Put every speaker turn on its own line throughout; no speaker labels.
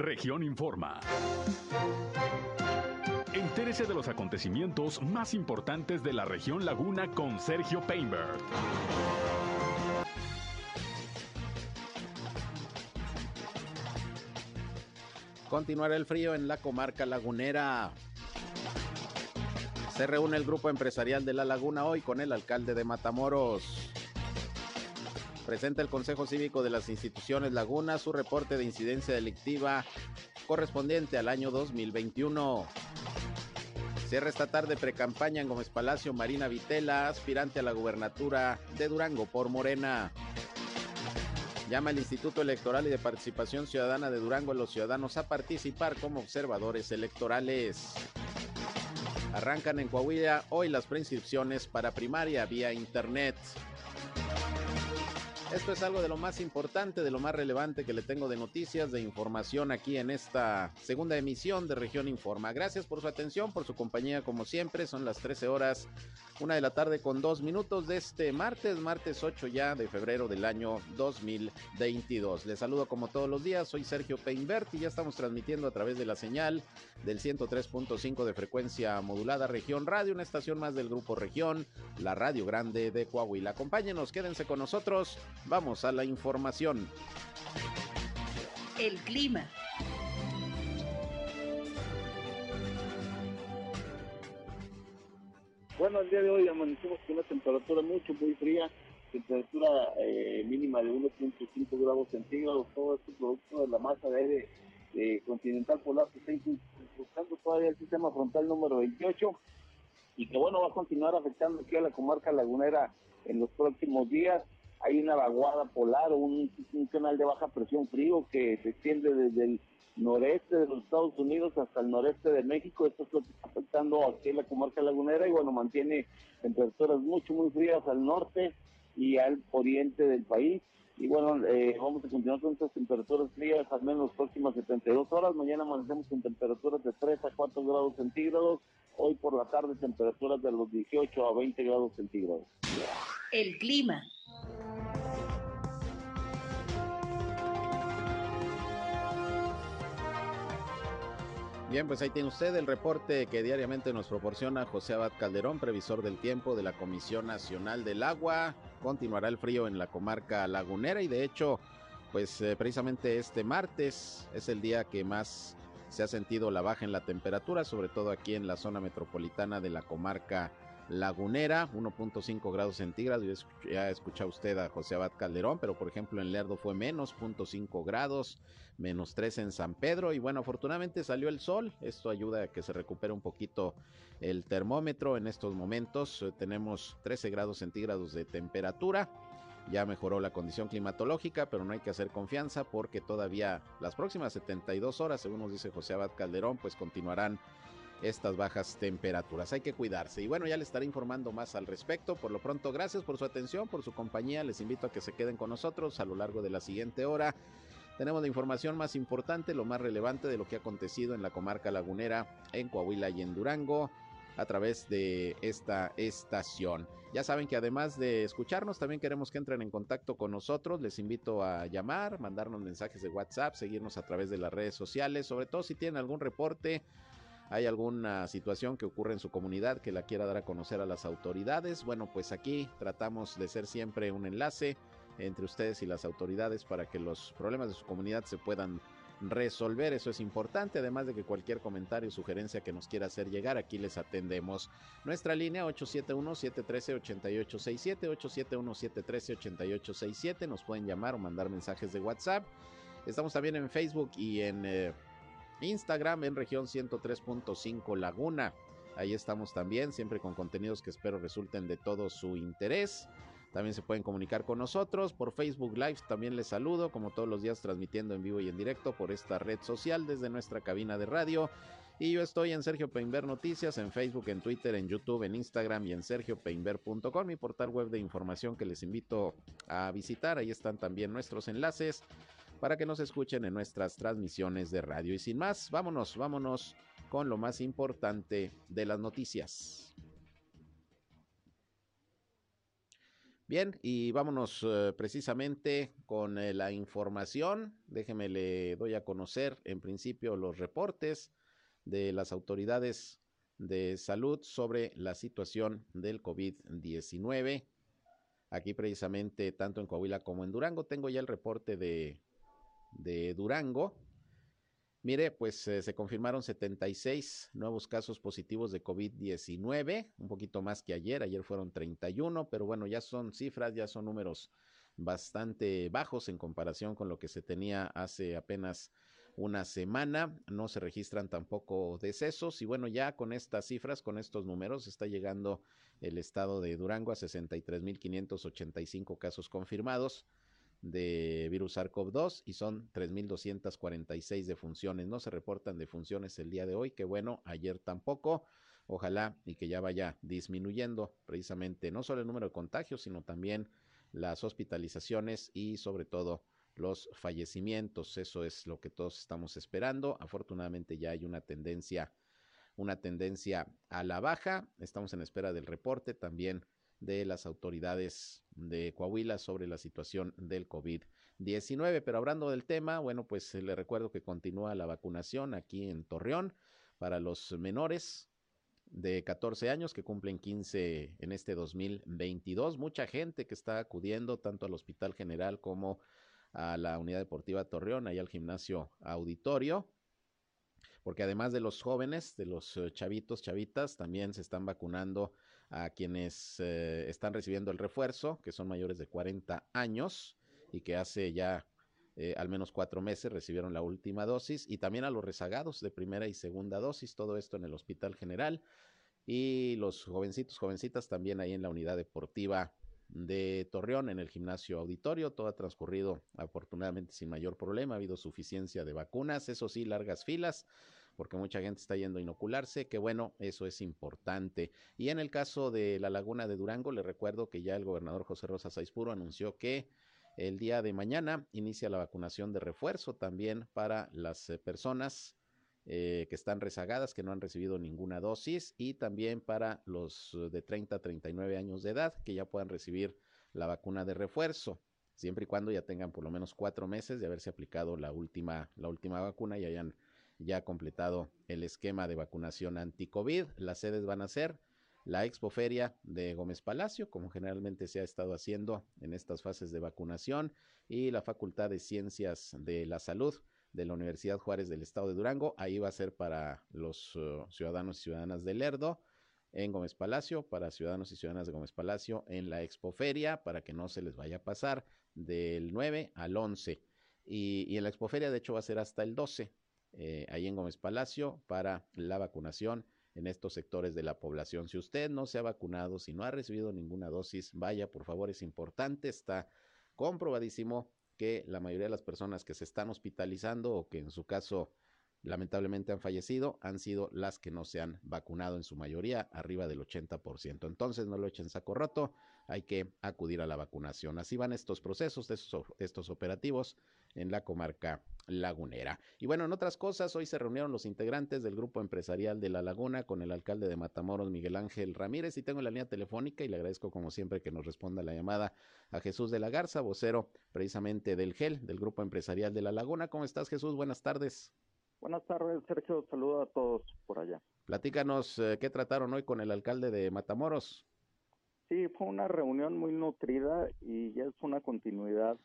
Región Informa. Entérese de los acontecimientos más importantes de la región Laguna con Sergio Painberg.
Continuará el frío en la comarca lagunera. Se reúne el grupo empresarial de La Laguna hoy con el alcalde de Matamoros. Presenta el Consejo Cívico de las Instituciones Laguna su reporte de incidencia delictiva correspondiente al año 2021. Cierra esta tarde precampaña en Gómez Palacio Marina Vitela, aspirante a la gubernatura de Durango por Morena. Llama el Instituto Electoral y de Participación Ciudadana de Durango a los ciudadanos a participar como observadores electorales. Arrancan en Coahuila hoy las preinscripciones para primaria vía Internet. Esto es algo de lo más importante, de lo más relevante que le tengo de noticias, de información aquí en esta segunda emisión de Región Informa. Gracias por su atención, por su compañía como siempre. Son las 13 horas una de la tarde con dos minutos de este martes, martes 8 ya de febrero del año 2022. Les saludo como todos los días, soy Sergio Peinbert y ya estamos transmitiendo a través de la señal del 103.5 de frecuencia modulada Región Radio, una estación más del Grupo Región, la Radio Grande de Coahuila. Acompáñenos, quédense con nosotros, vamos a la información.
El clima.
Bueno, el día de hoy amanecimos con una temperatura mucho, muy fría, temperatura eh, mínima de 1.5 grados centígrados, todo esto producto de la masa de aire continental polar que está buscando todavía el sistema frontal número 28 y que bueno va a continuar afectando aquí a la comarca lagunera en los próximos días. Hay una vaguada polar, un, un canal de baja presión frío que se extiende desde el noreste de los Estados Unidos hasta el noreste de México. Esto está afectando aquí en la comarca lagunera y bueno, mantiene temperaturas mucho, muy frías al norte y al oriente del país. Y bueno, eh, vamos a continuar con estas temperaturas frías al menos las próximas 72 horas. Mañana amanecemos con temperaturas de 3 a 4 grados centígrados. Hoy por la tarde temperaturas de los 18 a 20 grados centígrados.
El clima.
Bien, pues ahí tiene usted el reporte que diariamente nos proporciona José Abad Calderón, previsor del tiempo de la Comisión Nacional del Agua. Continuará el frío en la comarca lagunera y de hecho, pues eh, precisamente este martes es el día que más se ha sentido la baja en la temperatura, sobre todo aquí en la zona metropolitana de la comarca Lagunera, 1.5 grados centígrados. Ya escucha usted a José Abad Calderón, pero por ejemplo en Lerdo fue menos 0.5 grados, menos 3 en San Pedro. Y bueno, afortunadamente salió el sol. Esto ayuda a que se recupere un poquito el termómetro. En estos momentos eh, tenemos 13 grados centígrados de temperatura. Ya mejoró la condición climatológica, pero no hay que hacer confianza porque todavía las próximas 72 horas, según nos dice José Abad Calderón, pues continuarán estas bajas temperaturas. Hay que cuidarse. Y bueno, ya les estaré informando más al respecto. Por lo pronto, gracias por su atención, por su compañía. Les invito a que se queden con nosotros a lo largo de la siguiente hora. Tenemos la información más importante, lo más relevante de lo que ha acontecido en la comarca lagunera, en Coahuila y en Durango a través de esta estación. Ya saben que además de escucharnos, también queremos que entren en contacto con nosotros. Les invito a llamar, mandarnos mensajes de WhatsApp, seguirnos a través de las redes sociales, sobre todo si tienen algún reporte hay alguna situación que ocurre en su comunidad que la quiera dar a conocer a las autoridades, bueno, pues aquí tratamos de ser siempre un enlace entre ustedes y las autoridades para que los problemas de su comunidad se puedan resolver. Eso es importante, además de que cualquier comentario o sugerencia que nos quiera hacer llegar, aquí les atendemos. Nuestra línea 871-713-8867, 871-713-8867, nos pueden llamar o mandar mensajes de WhatsApp. Estamos también en Facebook y en... Instagram en región 103.5 Laguna. Ahí estamos también, siempre con contenidos que espero resulten de todo su interés. También se pueden comunicar con nosotros por Facebook Live. También les saludo, como todos los días, transmitiendo en vivo y en directo por esta red social desde nuestra cabina de radio. Y yo estoy en Sergio Peinber Noticias, en Facebook, en Twitter, en YouTube, en Instagram y en sergiopeinber.com, mi portal web de información que les invito a visitar. Ahí están también nuestros enlaces para que nos escuchen en nuestras transmisiones de radio. Y sin más, vámonos, vámonos con lo más importante de las noticias. Bien, y vámonos eh, precisamente con eh, la información. Déjeme le doy a conocer en principio los reportes de las autoridades de salud sobre la situación del COVID-19. Aquí precisamente, tanto en Coahuila como en Durango, tengo ya el reporte de, de Durango. Mire, pues eh, se confirmaron 76 nuevos casos positivos de COVID-19, un poquito más que ayer, ayer fueron 31, pero bueno, ya son cifras, ya son números bastante bajos en comparación con lo que se tenía hace apenas una semana. No se registran tampoco decesos y bueno, ya con estas cifras, con estos números, está llegando el estado de Durango a 63.585 casos confirmados de virus SARS-CoV-2 y son 3.246 defunciones. No se reportan defunciones el día de hoy, que bueno, ayer tampoco. Ojalá y que ya vaya disminuyendo precisamente no solo el número de contagios, sino también las hospitalizaciones y sobre todo los fallecimientos. Eso es lo que todos estamos esperando. Afortunadamente ya hay una tendencia, una tendencia a la baja. Estamos en espera del reporte también de las autoridades de Coahuila sobre la situación del COVID-19. Pero hablando del tema, bueno, pues le recuerdo que continúa la vacunación aquí en Torreón para los menores de 14 años que cumplen 15 en este 2022. Mucha gente que está acudiendo tanto al Hospital General como a la Unidad Deportiva Torreón, ahí al gimnasio auditorio porque además de los jóvenes, de los eh, chavitos, chavitas, también se están vacunando a quienes eh, están recibiendo el refuerzo, que son mayores de 40 años y que hace ya eh, al menos cuatro meses recibieron la última dosis, y también a los rezagados de primera y segunda dosis, todo esto en el Hospital General, y los jovencitos, jovencitas también ahí en la unidad deportiva de Torreón en el gimnasio auditorio. Todo ha transcurrido afortunadamente sin mayor problema. Ha habido suficiencia de vacunas, eso sí, largas filas porque mucha gente está yendo a inocularse, que bueno, eso es importante. Y en el caso de la laguna de Durango, le recuerdo que ya el gobernador José Rosa Saizpuro anunció que el día de mañana inicia la vacunación de refuerzo también para las eh, personas eh, que están rezagadas, que no han recibido ninguna dosis, y también para los eh, de 30 a 39 años de edad, que ya puedan recibir la vacuna de refuerzo siempre y cuando ya tengan por lo menos cuatro meses de haberse aplicado la última, la última vacuna y hayan ya completado el esquema de vacunación anti-COVID. Las sedes van a ser la Expoferia de Gómez Palacio, como generalmente se ha estado haciendo en estas fases de vacunación, y la Facultad de Ciencias de la Salud de la Universidad Juárez del Estado de Durango. Ahí va a ser para los uh, ciudadanos y ciudadanas de Lerdo en Gómez Palacio, para ciudadanos y ciudadanas de Gómez Palacio en la Expoferia, para que no se les vaya a pasar del 9 al 11. Y, y en la Expoferia, de hecho, va a ser hasta el 12 eh, en Gómez Palacio para la vacunación en estos sectores de la población. Si usted no se ha vacunado, si no ha recibido ninguna dosis, vaya, por favor, es importante, está comprobadísimo que la mayoría de las personas que se están hospitalizando o que en su caso lamentablemente han fallecido han sido las que no se han vacunado en su mayoría, arriba del 80%. Entonces no lo echen saco roto, hay que acudir a la vacunación. Así van estos procesos, estos, estos operativos en la comarca lagunera. Y bueno, en otras cosas, hoy se reunieron los integrantes del grupo empresarial de La Laguna con el alcalde de Matamoros, Miguel Ángel Ramírez, y tengo la línea telefónica y le agradezco como siempre que nos responda la llamada a Jesús de la Garza, vocero precisamente del GEL, del grupo empresarial de La Laguna. ¿Cómo estás, Jesús? Buenas tardes.
Buenas tardes, Sergio. Saludo a todos por allá.
Platícanos eh, qué trataron hoy con el alcalde de Matamoros.
Sí, fue una reunión muy nutrida y ya es una continuidad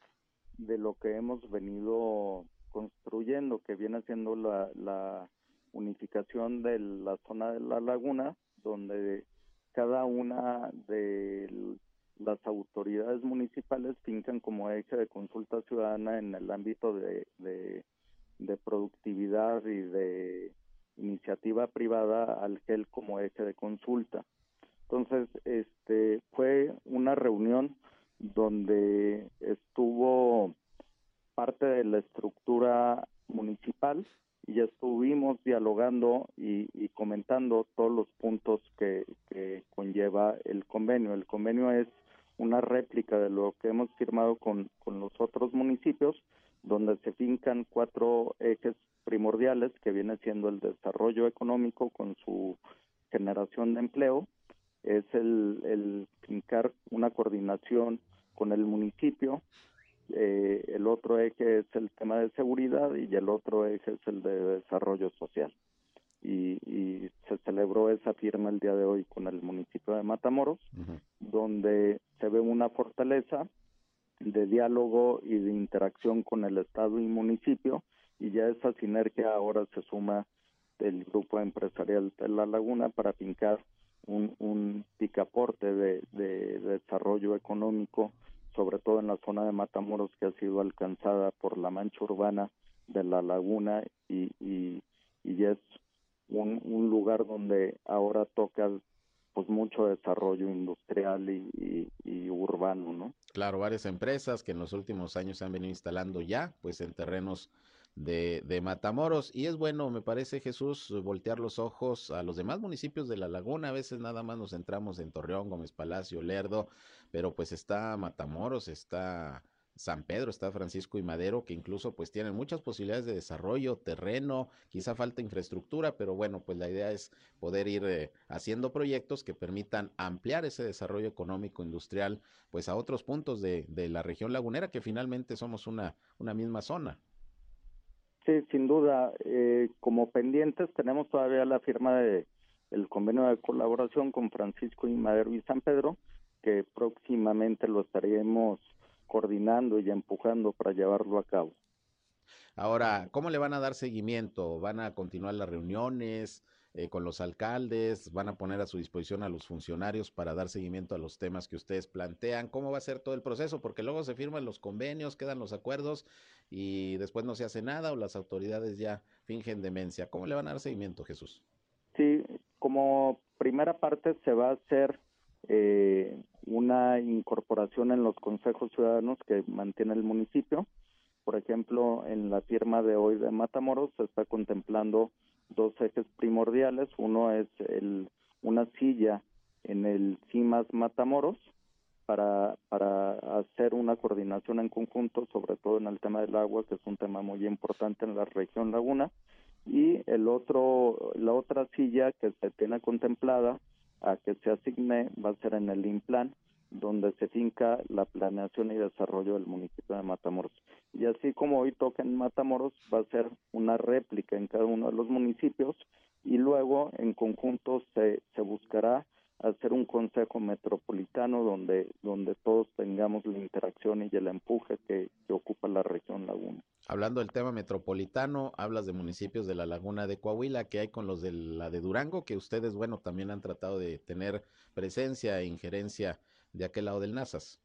de lo que hemos venido construyendo, que viene siendo la, la unificación de la zona de la laguna, donde cada una de las autoridades municipales fincan como eje de consulta ciudadana en el ámbito de, de, de productividad y de iniciativa privada al GEL como eje de consulta. Entonces, este fue una reunión donde estuvo parte de la estructura municipal y estuvimos dialogando y, comentando todos los puntos que, conlleva el convenio. El convenio es una réplica de lo que hemos firmado con, con los otros municipios, donde se fincan cuatro ejes primordiales que viene siendo el desarrollo económico con su generación de empleo, es el, el fincar una coordinación con el municipio, eh, el otro eje es el tema de seguridad y el otro eje es el de desarrollo social. Y, se celebró esa firma el día de hoy con el municipio de Matamoros, donde se ve una fortaleza de diálogo y de interacción con el Estado y municipio, y ya esa sinergia ahora se suma del grupo empresarial de La Laguna para fincar un, un picaporte de, de, desarrollo económico, sobre todo en la zona de Matamoros que ha sido alcanzada por la mancha urbana de la laguna y, y, y es un, un lugar donde ahora toca pues mucho desarrollo industrial y, urbano, ¿no?
Claro, varias empresas que en los últimos años se han venido instalando ya, pues en terrenos de, de, Matamoros. Y es bueno, me parece, Jesús, voltear los ojos a los demás municipios de la laguna. A veces nada más nos centramos en Torreón, Gómez Palacio, Lerdo, pero pues está Matamoros, está San Pedro, está Francisco y Madero, que incluso pues tienen muchas posibilidades de desarrollo, terreno, quizá falta infraestructura, pero bueno, pues la idea es poder ir eh, haciendo proyectos que permitan ampliar ese desarrollo económico industrial pues a otros puntos de, de la región lagunera, que finalmente somos una, una misma zona.
Sí, sin duda. Eh, como pendientes tenemos todavía la firma de el convenio de colaboración con Francisco y Madero y San Pedro, que próximamente lo estaremos coordinando y empujando para llevarlo a cabo.
Ahora, ¿cómo le van a dar seguimiento? ¿Van a continuar las reuniones? Eh, con los alcaldes, van a poner a su disposición a los funcionarios para dar seguimiento a los temas que ustedes plantean. ¿Cómo va a ser todo el proceso? Porque luego se firman los convenios, quedan los acuerdos y después no se hace nada o las autoridades ya fingen demencia. ¿Cómo le van a dar seguimiento, Jesús?
Sí, como primera parte se va a hacer eh, una incorporación en los consejos ciudadanos que mantiene el municipio. Por ejemplo, en la firma de hoy de Matamoros se está contemplando dos ejes primordiales. Uno es el, una silla en el CIMAS Matamoros para, para hacer una coordinación en conjunto, sobre todo en el tema del agua, que es un tema muy importante en la región Laguna. Y el otro, la otra silla que se tiene contemplada a que se asigne va a ser en el INPLAN, donde se finca la planeación y desarrollo del municipio de Matamoros. Y así como hoy toca en Matamoros, va a ser una réplica en cada uno de los municipios y luego en conjunto se, se buscará hacer un consejo metropolitano donde, donde todos tengamos la interacción y el empuje que, que ocupa la región Laguna.
Hablando del tema metropolitano, hablas de municipios de la Laguna de Coahuila, que hay con los de la de Durango, que ustedes, bueno, también han tratado de tener presencia e injerencia de aquel lado del Nazas.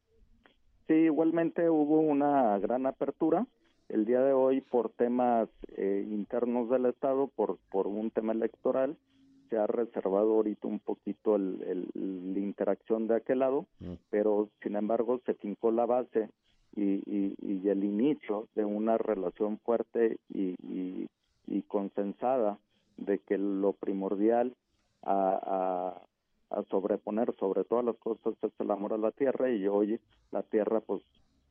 Sí, igualmente hubo una gran apertura. El día de hoy, por temas eh, internos del Estado, por, por un tema electoral, se ha reservado ahorita un poquito el, la interacción de aquel lado, mm. pero sin embargo se fincó la base y, y, y, el inicio de una relación fuerte y, y, y consensada de que lo primordial a, a sobreponer sobre todas las cosas es el amor a la tierra y hoy la tierra pues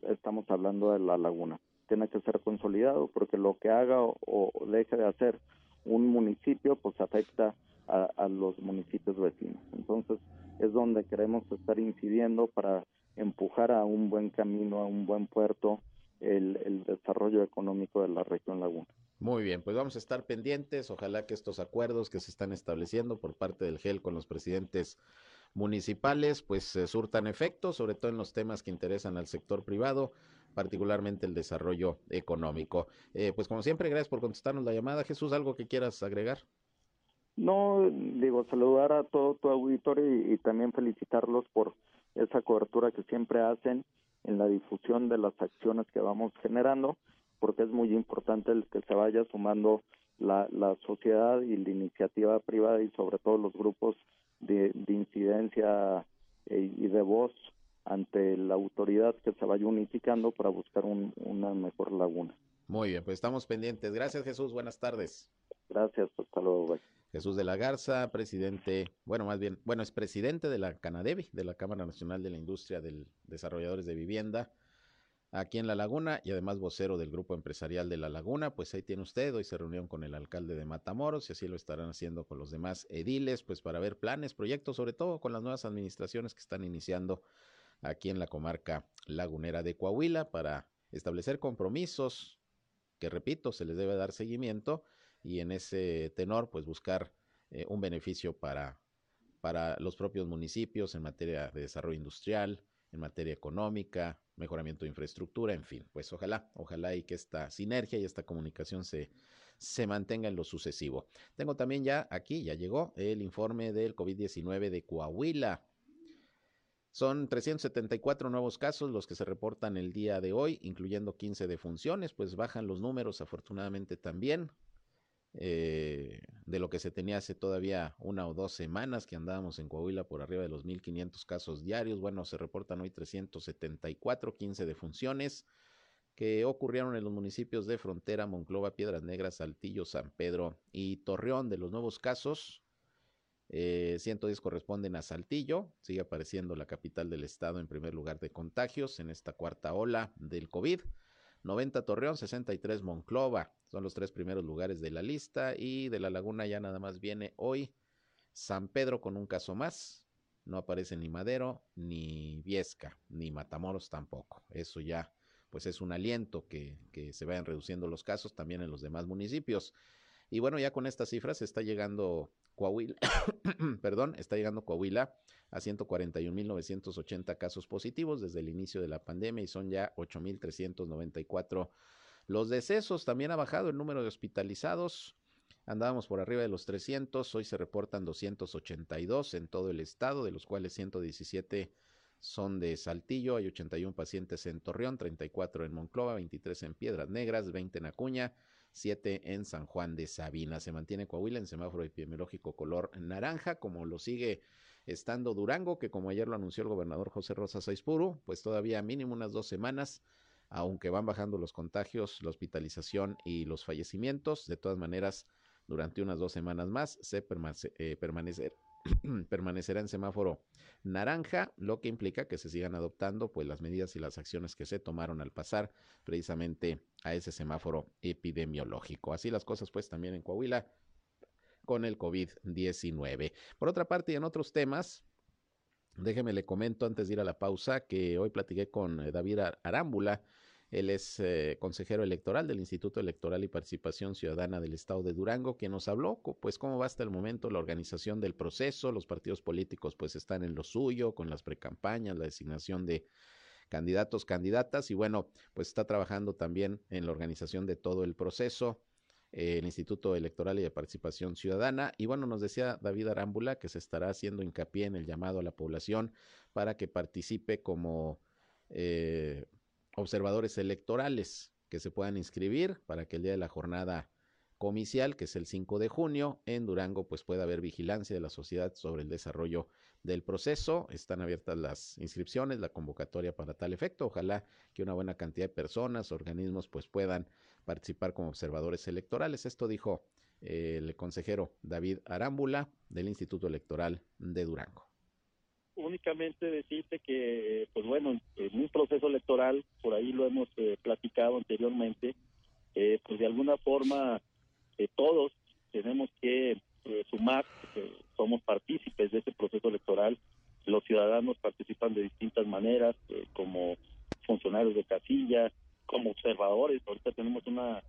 estamos hablando de la laguna tiene que ser consolidado porque lo que haga o, deje de hacer un municipio pues afecta a, los municipios vecinos entonces es donde queremos estar incidiendo para empujar a un buen camino a un buen puerto el desarrollo económico de la región laguna
muy bien, pues vamos a estar pendientes. Ojalá que estos acuerdos que se están estableciendo por parte del GEL con los presidentes municipales, pues se surtan efecto, sobre todo en los temas que interesan al sector privado, particularmente el desarrollo económico. Eh, pues como siempre, gracias por contestarnos la llamada. Jesús, ¿algo que quieras agregar?
No, digo, saludar a todo tu auditorio y también felicitarlos por esa cobertura que siempre hacen en la difusión de las acciones que vamos generando porque es muy importante el que se vaya sumando la, la sociedad y la iniciativa privada y sobre todo los grupos de, de incidencia eh, y de voz ante la autoridad que se vaya unificando para buscar un, una mejor laguna.
Muy bien, pues estamos pendientes. Gracias Jesús, buenas tardes.
Gracias, hasta luego.
Jesús de la Garza, presidente, bueno, más bien, bueno, es presidente de la Canadevi, de la Cámara Nacional de la Industria de Desarrolladores de Vivienda aquí en La Laguna y además vocero del grupo empresarial de La Laguna. Pues ahí tiene usted, hoy se reunió con el alcalde de Matamoros y así lo estarán haciendo con los demás ediles, pues para ver planes, proyectos, sobre todo con las nuevas administraciones que están iniciando aquí en la comarca lagunera de Coahuila para establecer compromisos que, repito, se les debe dar seguimiento y en ese tenor, pues buscar eh, un beneficio para, para los propios municipios en materia de desarrollo industrial, en materia económica, mejoramiento de infraestructura, en fin, pues ojalá, ojalá y que esta sinergia y esta comunicación se, se mantenga en lo sucesivo. Tengo también ya aquí, ya llegó el informe del COVID-19 de Coahuila. Son 374 nuevos casos los que se reportan el día de hoy, incluyendo 15 defunciones, pues bajan los números afortunadamente también. Eh, de lo que se tenía hace todavía una o dos semanas que andábamos en Coahuila por arriba de los 1.500 casos diarios. Bueno, se reportan hoy 374, 15 defunciones que ocurrieron en los municipios de Frontera, Monclova, Piedras Negras, Saltillo, San Pedro y Torreón. De los nuevos casos, 110 eh, corresponden a Saltillo, sigue apareciendo la capital del estado en primer lugar de contagios en esta cuarta ola del COVID. 90 Torreón, 63 Monclova. Son los tres primeros lugares de la lista y de la laguna ya nada más viene hoy San Pedro con un caso más. No aparece ni Madero, ni Viesca, ni Matamoros tampoco. Eso ya pues es un aliento que, que se vayan reduciendo los casos también en los demás municipios. Y bueno, ya con estas cifras está llegando Coahuila, perdón, está llegando Coahuila a 141.980 casos positivos desde el inicio de la pandemia y son ya 8.394 los decesos. También ha bajado el número de hospitalizados. Andábamos por arriba de los 300, hoy se reportan 282 en todo el estado, de los cuales 117 son de Saltillo, hay 81 pacientes en Torreón, 34 en Monclova, 23 en Piedras Negras, 20 en Acuña, 7 en San Juan de Sabina. Se mantiene Coahuila en semáforo epidemiológico color naranja, como lo sigue estando Durango, que como ayer lo anunció el gobernador José Rosa Saizpuru, pues todavía mínimo unas dos semanas, aunque van bajando los contagios, la hospitalización y los fallecimientos. De todas maneras, durante unas dos semanas más se permanece, eh, permanecer permanecerá en semáforo naranja, lo que implica que se sigan adoptando pues las medidas y las acciones que se tomaron al pasar precisamente a ese semáforo epidemiológico. Así las cosas pues también en Coahuila con el COVID-19. Por otra parte, y en otros temas, déjeme le comento antes de ir a la pausa que hoy platiqué con eh, David Arámbula, él es eh, consejero electoral del Instituto Electoral y Participación Ciudadana del Estado de Durango, que nos habló, pues, cómo va hasta el momento la organización del proceso. Los partidos políticos, pues, están en lo suyo, con las precampañas, la designación de candidatos, candidatas, y bueno, pues está trabajando también en la organización de todo el proceso. Eh, el Instituto Electoral y de Participación Ciudadana. Y bueno, nos decía David Arámbula que se estará haciendo hincapié en el llamado a la población para que participe como eh, observadores electorales que se puedan inscribir para que el día de la jornada comicial, que es el 5 de junio, en Durango, pues pueda haber vigilancia de la sociedad sobre el desarrollo del proceso. Están abiertas las inscripciones, la convocatoria para tal efecto. Ojalá que una buena cantidad de personas, organismos, pues puedan participar como observadores electorales. Esto dijo eh, el consejero David Arámbula del Instituto Electoral de Durango
únicamente decirte que, pues bueno, en un proceso electoral, por ahí lo hemos eh, platicado anteriormente, eh, pues de alguna forma eh, todos tenemos que sumar, somos partícipes de ese proceso electoral, los ciudadanos participan de distintas maneras, como funcionarios de casilla, como observadores, ahorita tenemos una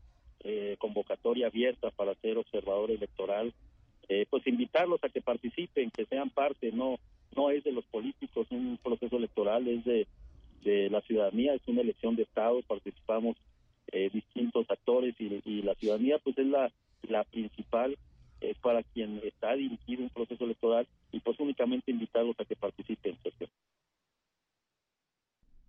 convocatoria abierta para ser observador electoral, pues invitarlos a que participen, que sean parte, no no es de los políticos, un proceso electoral es de, la ciudadanía, es una elección de Estado, participamos eh, distintos actores y, la ciudadanía pues es la, la principal es para quien está a dirigir un proceso electoral y pues únicamente invitarlos a que participen.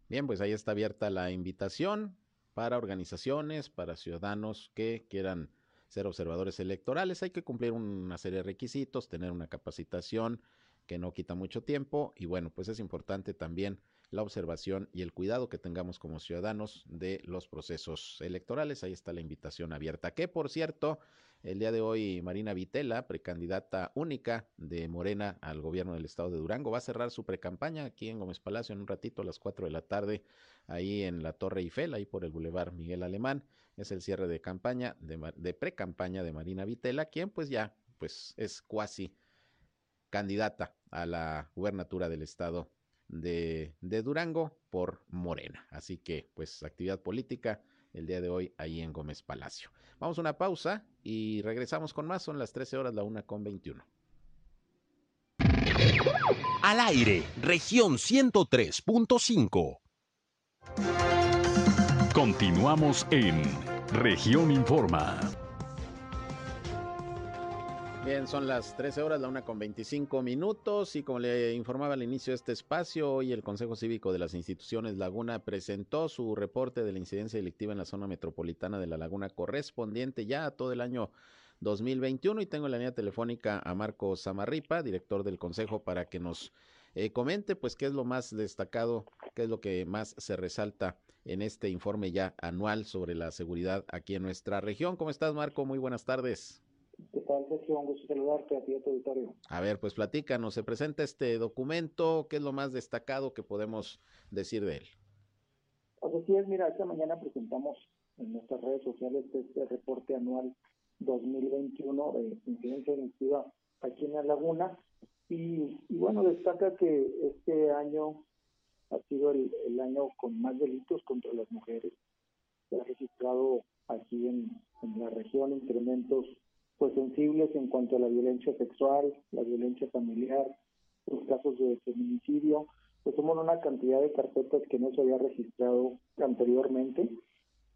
Bien, pues ahí está abierta la invitación para organizaciones, para ciudadanos que quieran ser observadores electorales. Hay que cumplir una serie de requisitos, tener una capacitación, que no quita mucho tiempo y bueno, pues es importante también la observación y el cuidado que tengamos como ciudadanos de los procesos electorales. Ahí está la invitación abierta, que por cierto, El día de hoy, Marina Vitela, precandidata única de Morena al gobierno del estado de Durango, va a cerrar su precampaña aquí en Gómez Palacio en un ratito a las 4 de la tarde, ahí en la Torre Eiffel, ahí por el Boulevard Miguel Alemán. Es el cierre de campaña, de, de pre-campaña de Marina Vitela, quien pues ya pues es cuasi candidata a la gubernatura del estado de, Durango por Morena. Así que pues actividad política el día de hoy ahí en Gómez Palacio. Vamos a una pausa y regresamos con más. Son las 13 horas, la una con 21.
Al aire, región 103.5.
Continuamos en región informa.
Bien, son las 13 horas, la una con 25 minutos y como le informaba al inicio de este espacio, hoy el Consejo Cívico de las Instituciones Laguna presentó su reporte de la incidencia delictiva en la zona metropolitana de la Laguna correspondiente ya a todo el año 2021 y tengo en la línea telefónica a Marco Zamarripa, director del Consejo, para que nos eh, comente pues qué es lo más destacado, qué es lo que más se resalta en este informe ya anual sobre la seguridad aquí en nuestra región. ¿Cómo estás, Marco? Muy buenas tardes.
¿Qué tal, Sergio? Un gusto saludarte a ti y a tu auditorio.
A ver, pues platícanos, se presenta este documento, ¿qué es lo más destacado que podemos decir de él?
Pues así es, mira, esta mañana presentamos en nuestras redes sociales este reporte anual 2021 de incidencia delictiva aquí en la laguna y, bueno, destaca que este año ha sido el, el, año con más delitos contra las mujeres. Se ha registrado aquí en, en la región incrementos pues sensibles en cuanto a la violencia sexual, la violencia familiar, los casos de feminicidio, pues somos una cantidad de carpetas que no se había registrado anteriormente.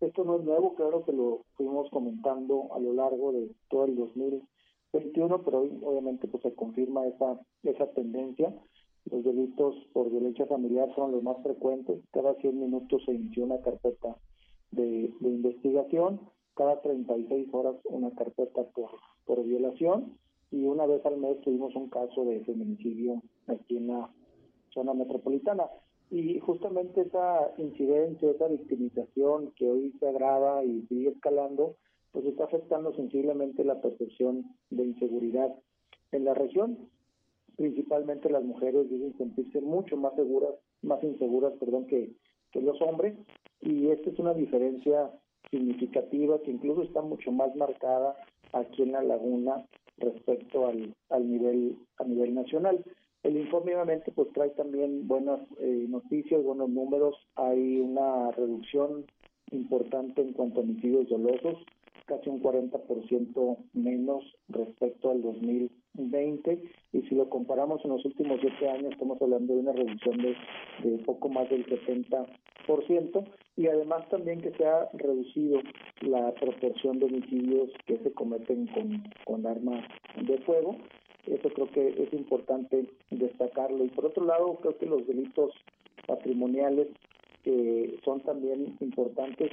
Esto no es nuevo, claro que lo fuimos comentando a lo largo de todo el 2021, pero hoy obviamente pues se confirma esa, esa tendencia. Los delitos por violencia familiar son los más frecuentes. Cada 100 minutos se inició una carpeta de, de investigación cada 36 horas una carpeta por, por violación y una vez al mes tuvimos un caso de feminicidio aquí en la zona metropolitana. Y justamente esa incidencia, esa victimización que hoy se agrava y sigue escalando, pues está afectando sensiblemente la percepción de inseguridad en la región. Principalmente las mujeres deben sentirse mucho más seguras, más inseguras, perdón, que, que los hombres. Y esta es una diferencia significativa que incluso está mucho más marcada aquí en la laguna respecto al, al nivel a nivel nacional. El informe obviamente pues trae también buenas eh, noticias, buenos números, hay una reducción importante en cuanto a homicidios dolosos, casi un 40% menos respecto al 2020 y si lo comparamos en los últimos siete años estamos hablando de una reducción de, de poco más del 70% y además también que se ha reducido la proporción de homicidios que se cometen con, con arma de fuego. Eso creo que es importante destacarlo. Y por otro lado, creo que los delitos patrimoniales eh, son también importantes.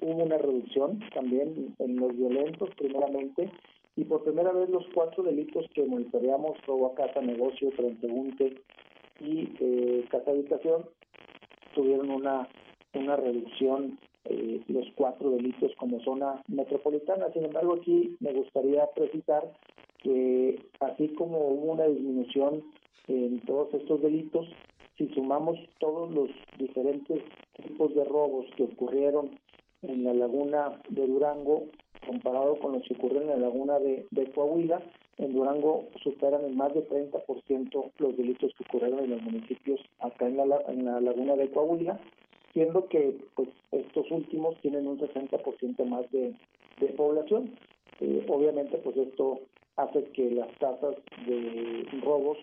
Hubo una reducción también en los violentos, primeramente, y por primera vez los cuatro delitos que monitoreamos, robo a casa, negocio, transeúnte y eh, casa habitación, tuvieron una una reducción eh, los cuatro delitos como zona metropolitana. Sin embargo, aquí me gustaría precisar que así como hubo una disminución en todos estos delitos, si sumamos todos los diferentes tipos de robos que ocurrieron en la laguna de Durango, comparado con los que ocurren en la laguna de, Coahuila, en Durango superan en más de 30% los delitos que ocurrieron en los municipios acá en la, en la laguna de Coahuila siendo que pues estos últimos tienen un 60% más de, de población. Eh, obviamente pues esto hace que las tasas de robos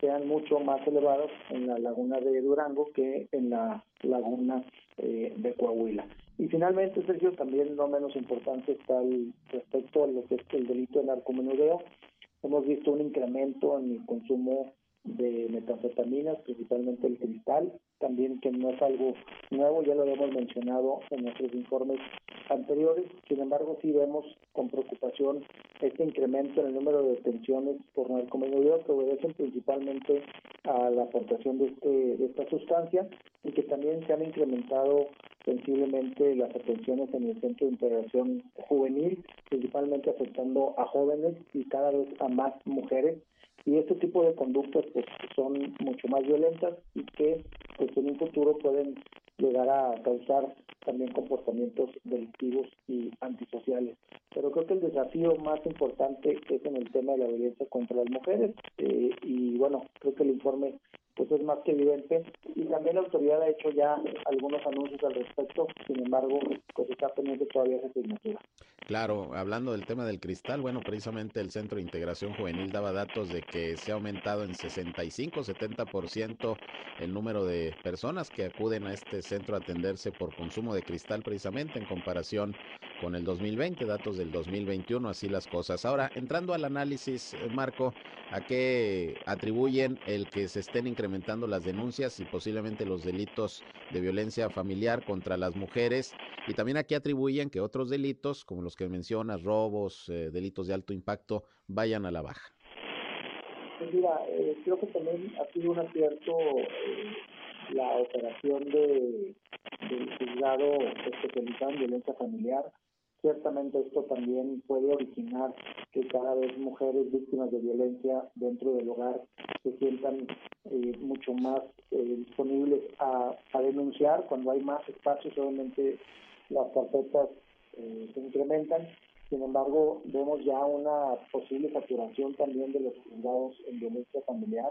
sean mucho más elevadas en la laguna de Durango que en la laguna eh, de Coahuila. Y finalmente, Sergio, también no menos importante está el respecto a lo que es el delito de narcomenudeo. Hemos visto un incremento en el consumo de metanfetaminas, principalmente el cristal, también que no es algo nuevo, ya lo habíamos mencionado en nuestros informes anteriores, sin embargo sí vemos con preocupación este incremento en el número de detenciones por narcomenudeo que obedecen principalmente a la aportación de, este, de esta sustancia y que también se han incrementado sensiblemente las atenciones en el centro de integración juvenil, principalmente afectando a jóvenes y cada vez a más mujeres. Y este tipo de conductas pues, son mucho más violentas y que pues, en un futuro pueden llegar a causar también comportamientos delictivos y antisociales. Pero creo que el desafío más importante es en el tema de la violencia contra las mujeres eh, y bueno, creo que el informe pues es más que evidente y también la autoridad ha hecho ya algunos anuncios al respecto, sin embargo, pues está pendiente todavía esa asignatura.
Claro, hablando del tema del cristal, bueno, precisamente el Centro de Integración Juvenil daba datos de que se ha aumentado en 65, 70% el número de personas que acuden a este centro a atenderse por consumo de cristal precisamente en comparación con el 2020, datos del 2021, así las cosas. Ahora, entrando al análisis, eh, Marco, ¿a qué atribuyen el que se estén incrementando las denuncias y posiblemente los delitos de violencia familiar contra las mujeres? Y también a qué atribuyen que otros delitos, como los que mencionas, robos, eh, delitos de alto impacto, vayan a la baja.
Pues mira, eh, creo que también ha sido un acierto la operación de, del juzgado especializado en violencia familiar Ciertamente esto también puede originar que cada vez mujeres víctimas de violencia dentro del hogar se sientan eh, mucho más eh, disponibles a, denunciar. Cuando hay más espacios, obviamente las carpetas eh, se incrementan. Sin embargo, vemos ya una posible saturación también de los juzgados en violencia familiar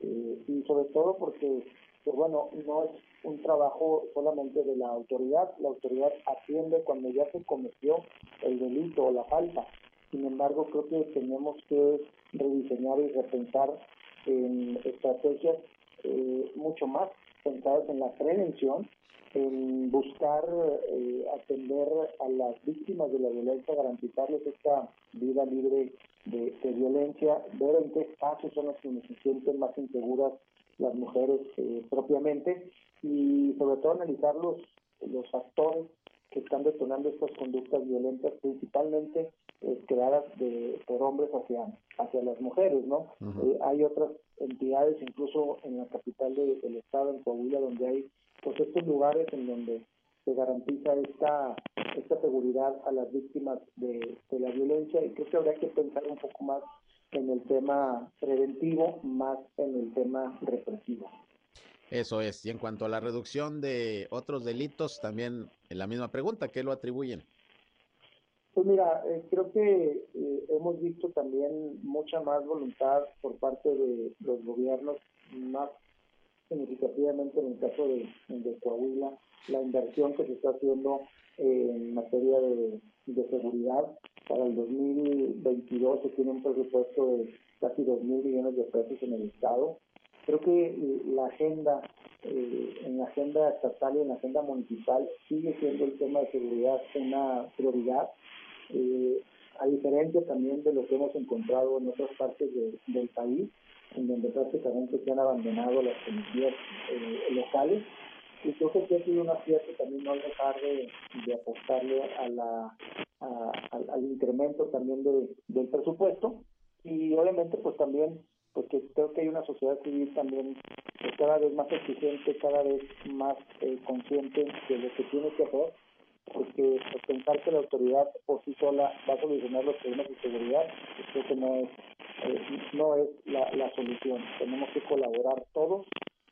y sobre todo porque pues bueno, no es un trabajo solamente de la autoridad, la autoridad atiende cuando ya se cometió el delito o la falta. Sin embargo, creo que tenemos que rediseñar y repensar en estrategias eh, mucho más pensadas en la prevención, en buscar eh, atender a las víctimas de la violencia, garantizarles esta vida libre de, violencia, ver en qué espacios son las que se sienten más inseguras las mujeres eh, propiamente y sobre todo analizar los, los factores que están detonando estas conductas violentas, principalmente eh, creadas de, por hombres hacia, hacia las mujeres, ¿no? Eh, hay otras entidades, incluso en la capital del estado, en Coahuila, donde hay pues estos lugares en donde se garantiza esta, esta seguridad a las víctimas de, de la violencia y creo que habría que pensar un poco más en el tema preventivo más en el tema represivo.
Eso es. Y en cuanto a la reducción de otros delitos, también la misma pregunta, ¿qué lo atribuyen?
Pues mira, eh, creo que eh, hemos visto también mucha más voluntad por parte de los gobiernos, más significativamente en el caso de, de Coahuila, la inversión que se está haciendo en materia de, seguridad. Para el 2022 se tiene un presupuesto de casi 2 mil millones de pesos en el Estado. Creo que eh, la agenda, eh, en la agenda estatal y en la agenda municipal, sigue siendo el tema de seguridad una prioridad. Eh, a diferencia también de lo que hemos encontrado en otras partes del país, en donde prácticamente se han abandonado las policías locales y creo que ha sido un acierto también no dejar de, apostarle a la, al, incremento también de, del presupuesto y obviamente pues también porque pues, creo que hay una sociedad civil también pues, cada vez más exigente, cada vez más eh, consciente de lo que tiene que hacer, porque pues, pensar que la autoridad por sí sola va a solucionar los problemas de seguridad, creo que no es, eh, no es la, la solución. Tenemos que colaborar todos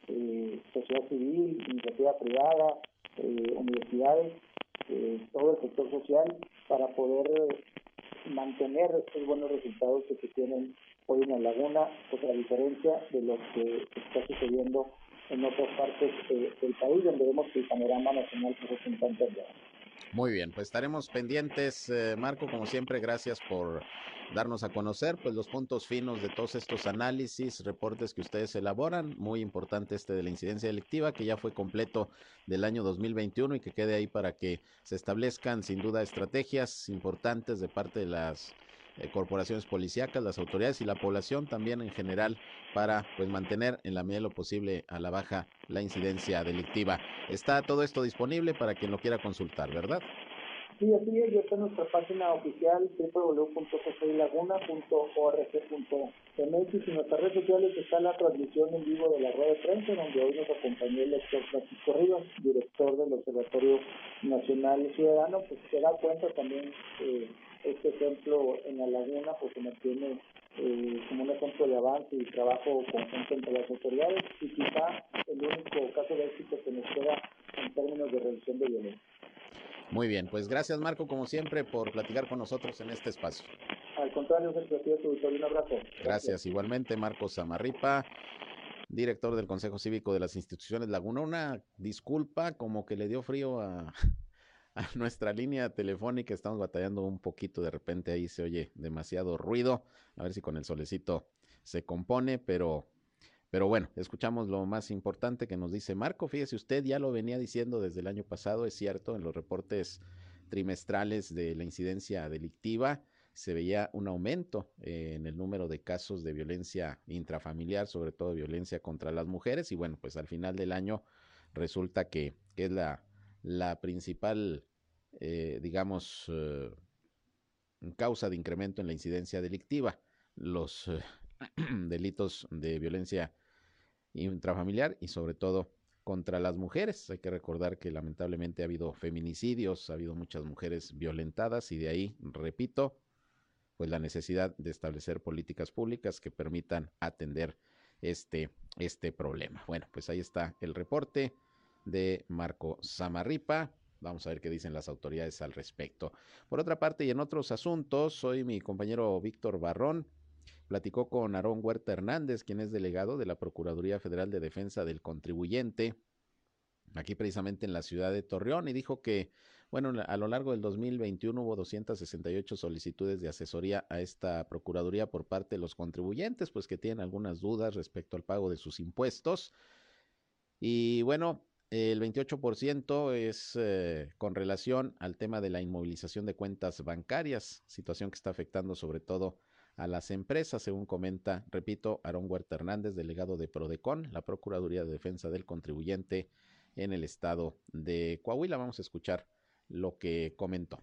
eh, sociedad civil, iniciativa privada, eh, universidades, eh, todo el sector social, para poder mantener estos buenos resultados que se tienen hoy en la laguna, pues a diferencia de lo que está sucediendo en otras partes del país, donde vemos que el panorama nacional pues, es un
muy bien, pues estaremos pendientes, eh, Marco, como siempre, gracias por darnos a conocer pues los puntos finos de todos estos análisis, reportes que ustedes elaboran, muy importante este de la incidencia delictiva que ya fue completo del año 2021 y que quede ahí para que se establezcan sin duda estrategias importantes de parte de las eh, corporaciones policíacas, las autoridades y la población también en general para pues mantener en la medida de lo posible a la baja la incidencia delictiva. Está todo esto disponible para quien lo quiera consultar, ¿verdad?
Sí, así es, está en nuestra página oficial www.laguna.org.mx y en nuestras redes sociales está la transmisión en vivo de la rueda de prensa, donde hoy nos acompañó el doctor Francisco Rivas, director del Observatorio Nacional Ciudadano, pues se da cuenta también eh, este ejemplo en la laguna, pues se mantiene eh, como un ejemplo de avance y trabajo conjunto entre las autoridades y quizá el único caso de éxito que nos queda en términos de reducción de violencia.
Muy bien, pues gracias Marco, como siempre, por platicar con nosotros en este espacio.
Al contrario, Sergio, un abrazo.
Gracias. gracias. igualmente Marco Samarripa, director del Consejo Cívico de las Instituciones Laguna. Una disculpa, como que le dio frío a, a nuestra línea telefónica. Estamos batallando un poquito, de repente ahí se oye demasiado ruido. A ver si con el solecito se compone, pero, pero bueno, escuchamos lo más importante que nos dice Marco. Fíjese usted, ya lo venía diciendo desde el año pasado, es cierto, en los reportes trimestrales de la incidencia delictiva se veía un aumento en el número de casos de violencia intrafamiliar, sobre todo violencia contra las mujeres, y bueno, pues al final del año resulta que, que es la la principal, eh, digamos, eh, causa de incremento en la incidencia delictiva, los eh, delitos de violencia intrafamiliar y sobre todo contra las mujeres. Hay que recordar que lamentablemente ha habido feminicidios, ha habido muchas mujeres violentadas y de ahí, repito, pues la necesidad de establecer políticas públicas que permitan atender este, este problema. Bueno, pues ahí está el reporte de Marco Samarripa. Vamos a ver qué dicen las autoridades al respecto. Por otra parte, y en otros asuntos, soy mi compañero Víctor Barrón. Platicó con Aarón Huerta Hernández, quien es delegado de la Procuraduría Federal de Defensa del Contribuyente, aquí precisamente en la ciudad de Torreón, y dijo que, bueno, a lo largo del 2021 hubo 268 solicitudes de asesoría a esta Procuraduría por parte de los contribuyentes, pues que tienen algunas dudas respecto al pago de sus impuestos. Y bueno, el 28% es eh, con relación al tema de la inmovilización de cuentas bancarias, situación que está afectando sobre todo a las empresas, según comenta, repito, Aarón Huerta Hernández, delegado de Prodecon, la Procuraduría de Defensa del Contribuyente en el estado de Coahuila. Vamos a escuchar lo que comentó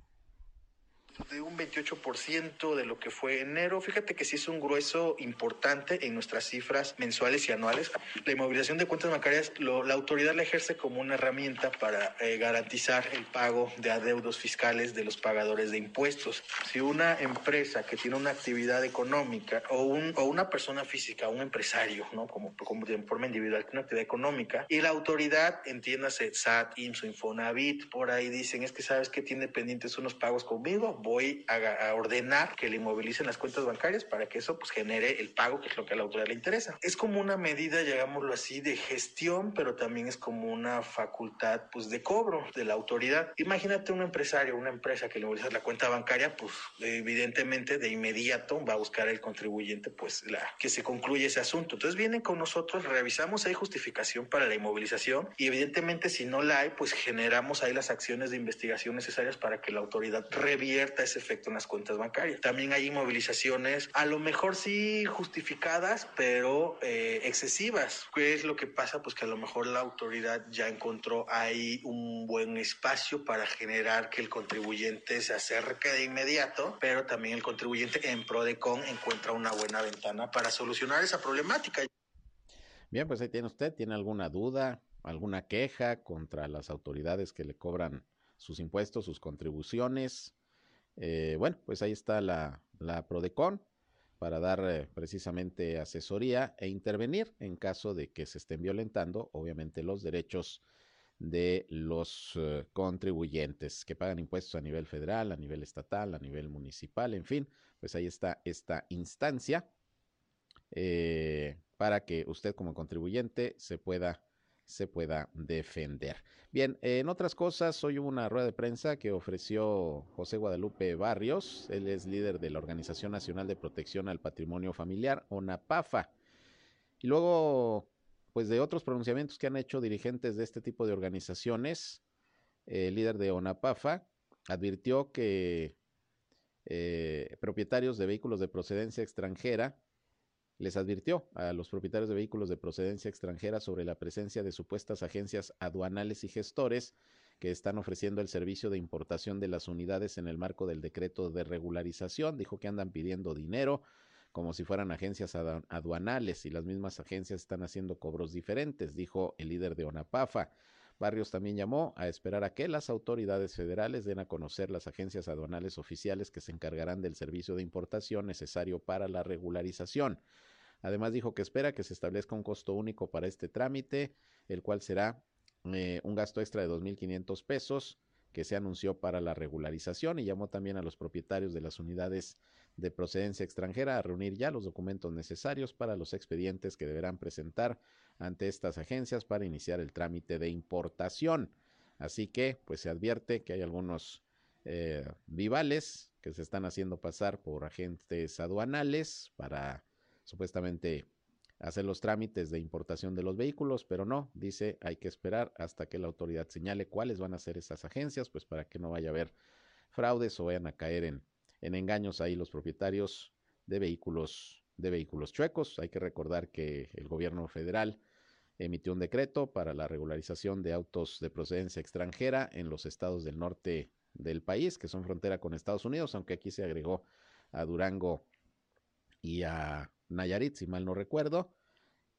de un 28% de lo que fue enero. Fíjate que sí es un grueso importante en nuestras cifras mensuales y anuales. La inmovilización de cuentas bancarias, la autoridad la ejerce como una herramienta para eh, garantizar el pago de adeudos fiscales de los pagadores de impuestos. Si una empresa que tiene una actividad económica o, un, o una persona física, un empresario, ¿no? como, como de forma individual, tiene una actividad económica y la autoridad, entiéndase, SAT, IMSS, Infonavit, por ahí dicen, es que sabes que tiene pendientes unos pagos conmigo, voy a, ordenar que le inmovilicen las cuentas bancarias para que eso pues genere el pago, que es lo que a la autoridad le interesa. Es como una medida, llamámoslo así, de gestión, pero también es como una facultad pues de cobro de la autoridad. Imagínate un empresario, una empresa que le inmoviliza la cuenta bancaria, pues evidentemente de inmediato va a buscar el contribuyente pues la que se concluye ese asunto. Entonces vienen con nosotros, revisamos hay justificación para la inmovilización y evidentemente si no la hay, pues generamos ahí las acciones de investigación necesarias para que la autoridad revierta ese efecto en las cuentas bancarias. También hay inmovilizaciones, a lo mejor sí justificadas, pero eh, excesivas. ¿Qué es lo que pasa? Pues que a lo mejor la autoridad ya encontró ahí un buen espacio para generar que el contribuyente se acerque de inmediato, pero también el contribuyente en PRODECON encuentra una buena ventana para solucionar esa problemática.
Bien, pues ahí tiene usted, ¿tiene alguna duda, alguna queja contra las autoridades que le cobran sus impuestos, sus contribuciones? Eh, bueno, pues ahí está la, Prodecon para dar eh, precisamente asesoría e intervenir en caso de que se estén violentando, obviamente, los derechos de los eh, contribuyentes que pagan impuestos a nivel federal, a nivel estatal, a nivel municipal, en fin, pues ahí está esta instancia para que usted como contribuyente se pueda se pueda defender. Bien, en otras cosas, hoy hubo una rueda de prensa que ofreció José Guadalupe Barrios, él es líder de la Organización Nacional de Protección al Patrimonio Familiar, ONAPAFA. Y luego, pues de otros pronunciamientos que han hecho dirigentes de este tipo de organizaciones, el líder de ONAPAFA advirtió que eh, propietarios de vehículos de procedencia extranjera les advirtió a los propietarios de vehículos de procedencia extranjera sobre la presencia de supuestas agencias aduanales y gestores que están ofreciendo el servicio de importación de las unidades en el marco del decreto de regularización. Dijo que andan pidiendo dinero como si fueran agencias aduanales y las mismas agencias están haciendo cobros diferentes, dijo el líder de ONAPAFA. Barrios también llamó a esperar a que las autoridades federales den a conocer las agencias aduanales oficiales que se encargarán del servicio de importación necesario para la regularización. Además dijo que espera que se establezca un costo único para este trámite, el cual será eh, un gasto extra de 2.500 pesos que se anunció para la regularización y llamó también a los propietarios de las unidades de procedencia extranjera a reunir ya los documentos necesarios para los expedientes que deberán presentar ante estas agencias para iniciar el trámite de importación. Así que, pues se advierte que hay algunos eh, vivales que se están haciendo pasar por agentes aduanales para supuestamente hacer los trámites de importación de los vehículos, pero no, dice, hay que esperar hasta que la autoridad señale cuáles van a ser esas agencias, pues para que no vaya a haber fraudes o vayan a caer en, en engaños ahí los propietarios de vehículos de vehículos chuecos. Hay que recordar que el gobierno federal emitió un decreto para la regularización de autos de procedencia extranjera en los estados del norte del país, que son frontera con Estados Unidos, aunque aquí se agregó a Durango y a Nayarit, si mal no recuerdo.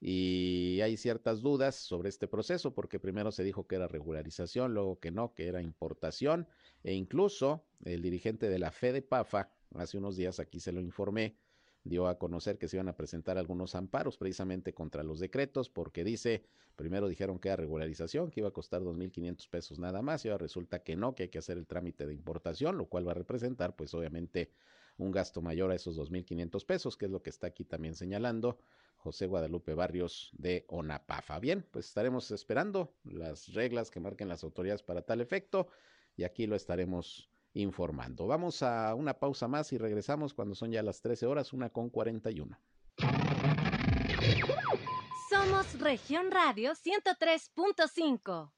Y hay ciertas dudas sobre este proceso, porque primero se dijo que era regularización, luego que no, que era importación, e incluso el dirigente de la Fede PAFA, hace unos días aquí se lo informé, dio a conocer que se iban a presentar algunos amparos precisamente contra los decretos, porque dice, primero dijeron que era regularización, que iba a costar 2.500 pesos nada más, y ahora resulta que no, que hay que hacer el trámite de importación, lo cual va a representar, pues obviamente, un gasto mayor a esos 2.500 pesos, que es lo que está aquí también señalando José Guadalupe Barrios de ONAPAFA. Bien, pues estaremos esperando las reglas que marquen las autoridades para tal efecto y aquí lo estaremos informando. Vamos a una pausa más y regresamos cuando son ya las 13 horas, una con 41.
Somos Región Radio 103.5.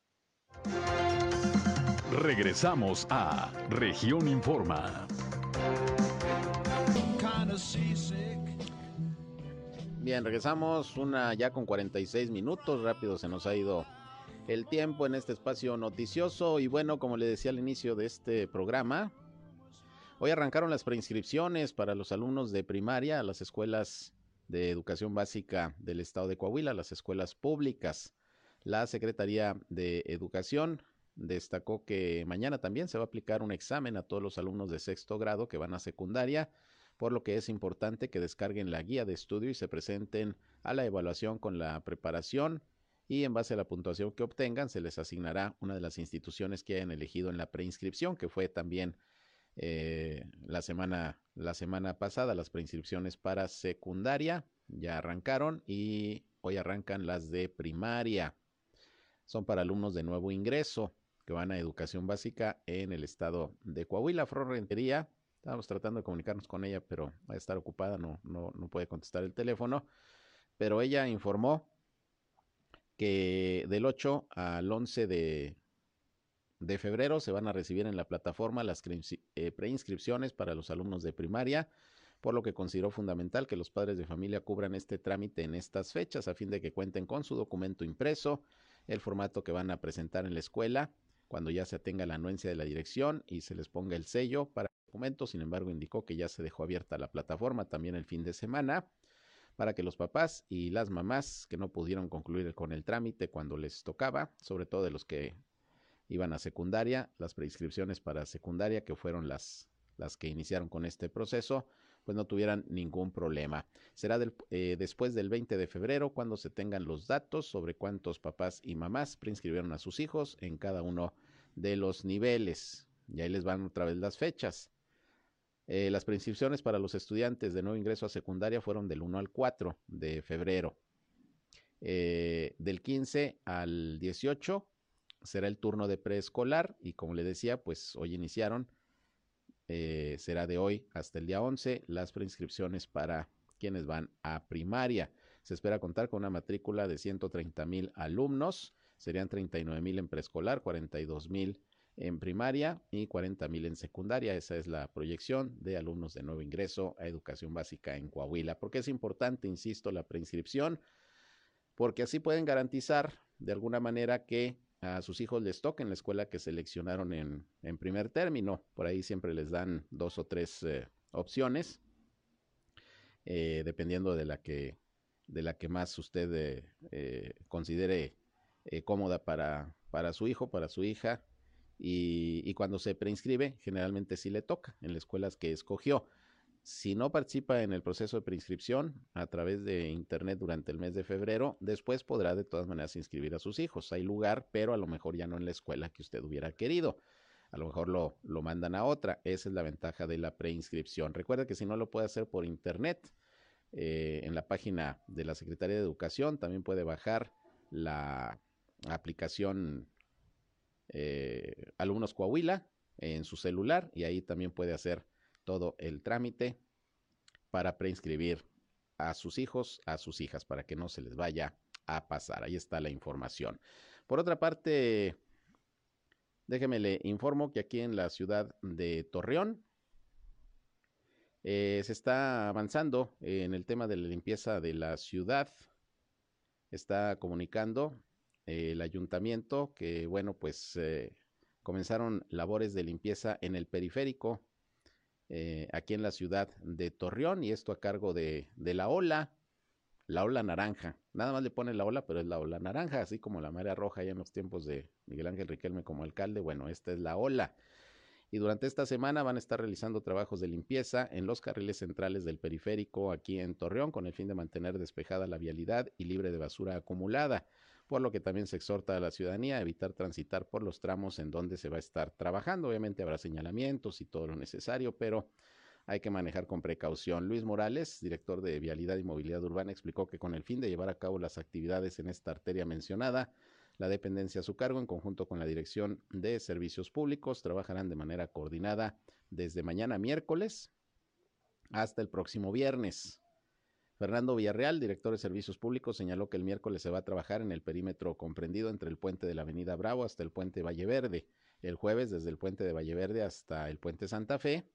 Regresamos a Región Informa.
Bien, regresamos una ya con 46 minutos, rápido se nos ha ido el tiempo en este espacio noticioso y bueno, como le decía al inicio de este programa, hoy arrancaron las preinscripciones para los alumnos de primaria a las escuelas de educación básica del estado de Coahuila, las escuelas públicas. La Secretaría de Educación destacó que mañana también se va a aplicar un examen a todos los alumnos de sexto grado que van a secundaria por lo que es importante que descarguen la guía de estudio y se presenten a la evaluación con la preparación y en base a la puntuación que obtengan se les asignará una de las instituciones que hayan elegido en la preinscripción, que fue también eh, la, semana, la semana pasada, las preinscripciones para secundaria ya arrancaron y hoy arrancan las de primaria. Son para alumnos de nuevo ingreso que van a educación básica en el estado de Coahuila. Flor Rentería Estábamos tratando de comunicarnos con ella, pero va a estar ocupada, no, no, no puede contestar el teléfono. Pero ella informó que del 8 al 11 de, de febrero se van a recibir en la plataforma las eh, preinscripciones para los alumnos de primaria, por lo que consideró fundamental que los padres de familia cubran este trámite en estas fechas a fin de que cuenten con su documento impreso, el formato que van a presentar en la escuela, cuando ya se tenga la anuencia de la dirección y se les ponga el sello para sin embargo indicó que ya se dejó abierta la plataforma también el fin de semana para que los papás y las mamás que no pudieron concluir con el trámite cuando les tocaba, sobre todo de los que iban a secundaria, las preinscripciones para secundaria, que fueron las, las que iniciaron con este proceso, pues no tuvieran ningún problema. Será eh, después del 20 de febrero cuando se tengan los datos sobre cuántos papás y mamás preinscribieron a sus hijos en cada uno de los niveles. Y ahí les van otra vez las fechas. Eh, las preinscripciones para los estudiantes de nuevo ingreso a secundaria fueron del 1 al 4 de febrero. Eh, del 15 al 18 será el turno de preescolar y como le decía, pues hoy iniciaron, eh, será de hoy hasta el día 11 las preinscripciones para quienes van a primaria. Se espera contar con una matrícula de 130 mil alumnos, serían 39 mil en preescolar, 42 mil en primaria y 40 mil en secundaria. Esa es la proyección de alumnos de nuevo ingreso a educación básica en Coahuila. Porque es importante, insisto, la preinscripción, porque así pueden garantizar de alguna manera que a sus hijos les toque en la escuela que seleccionaron en, en primer término. Por ahí siempre les dan dos o tres eh, opciones, eh, dependiendo de la que, de la que más usted eh, considere cómoda para, para su hijo, para su hija. Y, cuando se preinscribe, generalmente sí le toca en las escuelas que escogió. Si no participa en el proceso de preinscripción a través de Internet durante el mes de febrero, después podrá de todas maneras inscribir a sus hijos. Hay lugar, pero a lo mejor ya no en la escuela que usted hubiera querido. A lo mejor lo, lo mandan a otra. Esa es la ventaja de la preinscripción. Recuerda que si no lo puede hacer por Internet, eh, en la página de la Secretaría de Educación también puede bajar la aplicación eh, Alumnos Coahuila en su celular y ahí también puede hacer todo el trámite para preinscribir a sus hijos, a sus hijas, para que no se les vaya a pasar. Ahí está la información. Por otra parte, déjeme le informo que aquí en la ciudad de Torreón eh, se está avanzando en el tema de la limpieza de la ciudad. Está comunicando el ayuntamiento que, bueno, pues eh, comenzaron labores de limpieza en el periférico eh, aquí en la ciudad de Torreón y esto a cargo de, de, la ola, la ola naranja. Nada más le pone la ola, pero es la ola naranja, así como la marea roja ya en los tiempos de Miguel Ángel Riquelme como alcalde. Bueno, esta es la ola. Y durante esta semana van a estar realizando trabajos de limpieza en los carriles centrales del periférico aquí en Torreón con el fin de mantener despejada la vialidad y libre de basura acumulada por lo que también se exhorta a la ciudadanía a evitar transitar por los tramos en donde se va a estar trabajando. Obviamente habrá señalamientos y todo lo necesario, pero hay que manejar con precaución. Luis Morales, director de Vialidad y Movilidad Urbana, explicó que con el fin de llevar a cabo las actividades en esta arteria mencionada, la dependencia a su cargo, en conjunto con la Dirección de Servicios Públicos, trabajarán de manera coordinada desde mañana miércoles hasta el próximo viernes. Fernando Villarreal, director de Servicios Públicos, señaló que el miércoles se va a trabajar en el perímetro comprendido entre el puente de la Avenida Bravo hasta el puente Valle Verde. El jueves desde el puente de Valle Verde hasta el puente Santa Fe.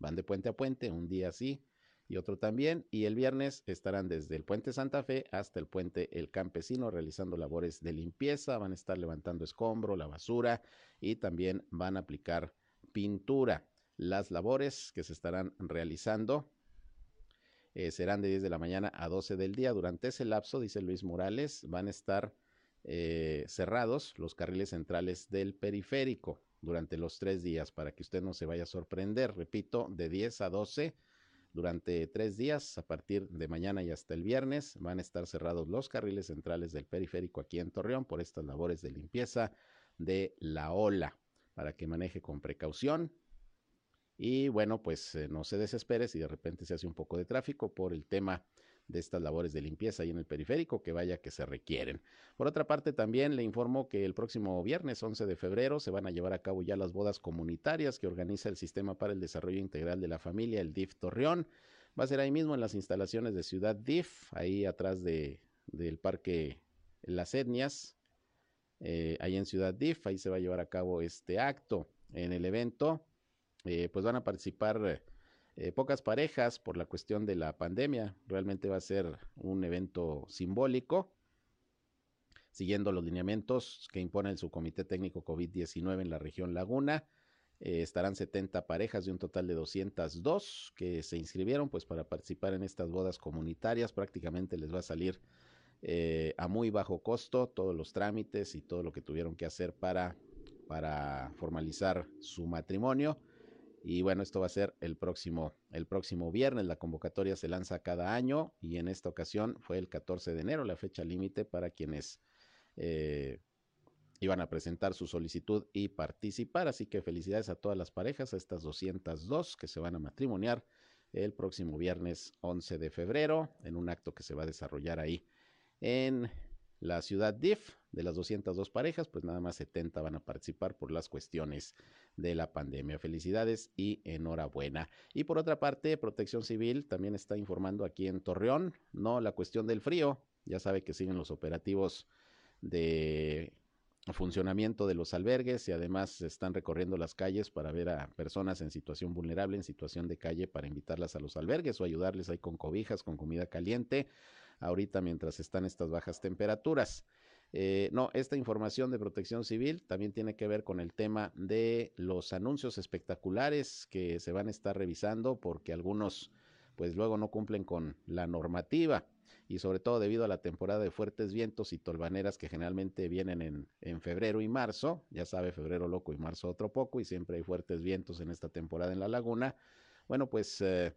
Van de puente a puente, un día sí y otro también. Y el viernes estarán desde el puente Santa Fe hasta el puente El Campesino realizando labores de limpieza. Van a estar levantando escombro, la basura y también van a aplicar pintura. Las labores que se estarán realizando eh, serán de 10 de la mañana a 12 del día. Durante ese lapso, dice Luis Morales, van a estar eh, cerrados los carriles centrales del periférico durante los tres días para que usted no se vaya a sorprender. Repito, de 10 a 12 durante tres días, a partir de mañana y hasta el viernes, van a estar cerrados los carriles centrales del periférico aquí en Torreón por estas labores de limpieza de la ola para que maneje con precaución y bueno, pues eh, no se desespere si de repente se hace un poco de tráfico por el tema de estas labores de limpieza ahí en el periférico, que vaya que se requieren. Por otra parte, también le informo que el próximo viernes 11 de febrero se van a llevar a cabo ya las bodas comunitarias que organiza el Sistema para el Desarrollo Integral de la Familia, el DIF Torreón. Va a ser ahí mismo en las instalaciones de Ciudad DIF, ahí atrás de, del Parque Las Etnias, eh, ahí en Ciudad DIF, ahí se va a llevar a cabo este acto. En el evento eh, pues van a participar eh, pocas parejas por la cuestión de la pandemia. Realmente va a ser un evento simbólico, siguiendo los lineamientos que impone el subcomité técnico COVID-19 en la región Laguna. Eh, estarán 70 parejas de un total de 202 que se inscribieron pues para participar en estas bodas comunitarias. Prácticamente les va a salir a muy bajo costo todos los trámites y todo lo que tuvieron que hacer para, para formalizar su matrimonio. Y bueno, esto va a ser el próximo, el próximo viernes. La convocatoria se lanza cada año y en esta ocasión fue el 14 de enero, la fecha límite para quienes eh, iban a presentar su solicitud y participar. Así que felicidades a todas las parejas, a estas 202 que se van a matrimoniar el próximo viernes 11 de febrero en un acto que se va a desarrollar ahí en la ciudad DIF, de las 202 parejas, pues nada más 70 van a participar por las cuestiones de la pandemia. Felicidades y enhorabuena. Y por otra parte, Protección Civil también está informando aquí en Torreón, no la cuestión del frío. Ya sabe que siguen los operativos de funcionamiento de los albergues y además están recorriendo las calles para ver a personas en situación vulnerable, en situación de calle, para invitarlas a los albergues o ayudarles ahí con cobijas, con comida caliente ahorita mientras están estas bajas temperaturas. Eh, no, esta información de protección civil también tiene que ver con el tema de los anuncios espectaculares que se van a estar revisando porque algunos pues luego no cumplen con la normativa y sobre todo debido a la temporada de fuertes vientos y tolvaneras que generalmente vienen en, en febrero y marzo, ya sabe, febrero loco y marzo otro poco y siempre hay fuertes vientos en esta temporada en la laguna, bueno pues eh,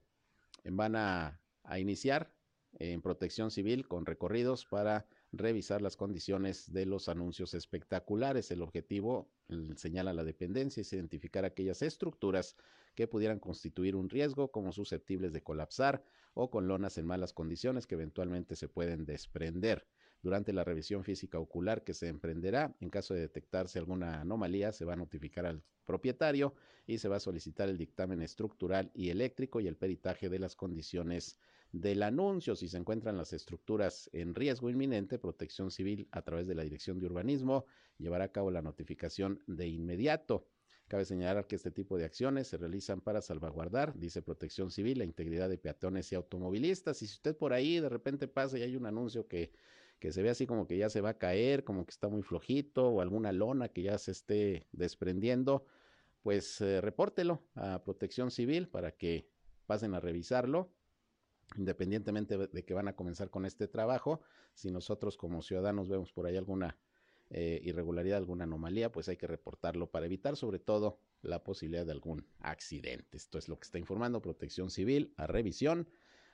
van a, a iniciar en protección civil con recorridos para revisar las condiciones de los anuncios espectaculares. El objetivo, señala la dependencia, es identificar aquellas estructuras que pudieran constituir un riesgo como susceptibles de colapsar o con lonas en malas condiciones que eventualmente se pueden desprender. Durante la revisión física ocular que se emprenderá, en caso de detectarse alguna anomalía, se va a notificar al propietario y se va a solicitar el dictamen estructural y eléctrico y el peritaje de las condiciones del anuncio. Si se encuentran las estructuras en riesgo inminente, Protección Civil, a través de la Dirección de Urbanismo, llevará a cabo la notificación de inmediato. Cabe señalar que este tipo de acciones se realizan para salvaguardar, dice Protección Civil, la integridad de peatones y automovilistas. Y si usted por ahí de repente pasa y hay un anuncio que, que se ve así como que ya se va a caer, como que está muy flojito, o alguna lona que ya se esté desprendiendo, pues eh, repórtelo a Protección Civil para que pasen a revisarlo independientemente de que van a comenzar con este trabajo, si nosotros como ciudadanos vemos por ahí alguna eh, irregularidad, alguna anomalía, pues hay que reportarlo para evitar sobre todo la posibilidad de algún accidente. Esto es lo que está informando Protección Civil a revisión,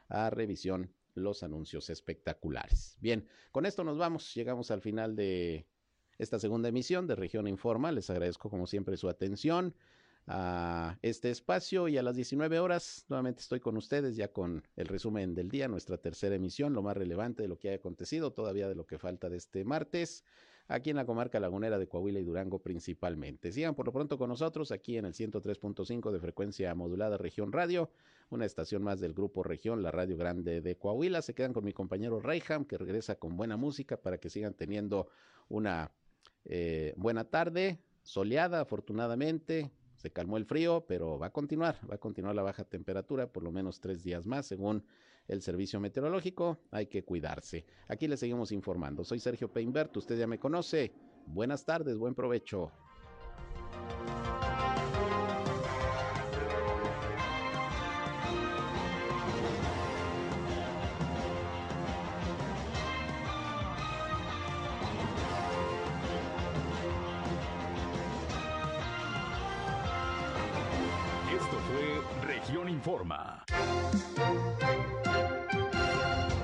a revisión los anuncios espectaculares. Bien, con esto nos vamos, llegamos al final de esta segunda emisión de Región Informa. Les agradezco como siempre su atención a este espacio y a las 19 horas nuevamente estoy con ustedes ya con el resumen del día, nuestra tercera emisión, lo más relevante de lo que ha acontecido, todavía de lo que falta de este martes, aquí en la comarca lagunera de Coahuila y Durango principalmente. Sigan por lo pronto con nosotros aquí en el 103.5 de frecuencia modulada Región Radio, una estación más del grupo Región, la Radio Grande de Coahuila. Se quedan con mi compañero Reyham que regresa con buena música para que sigan teniendo una eh, buena tarde, soleada afortunadamente, se calmó el frío, pero va a continuar, va a continuar la baja temperatura por lo menos tres días más, según el servicio meteorológico. Hay que cuidarse. Aquí le seguimos informando. Soy Sergio Peinbert, usted ya me conoce. Buenas tardes, buen provecho.
plataforma.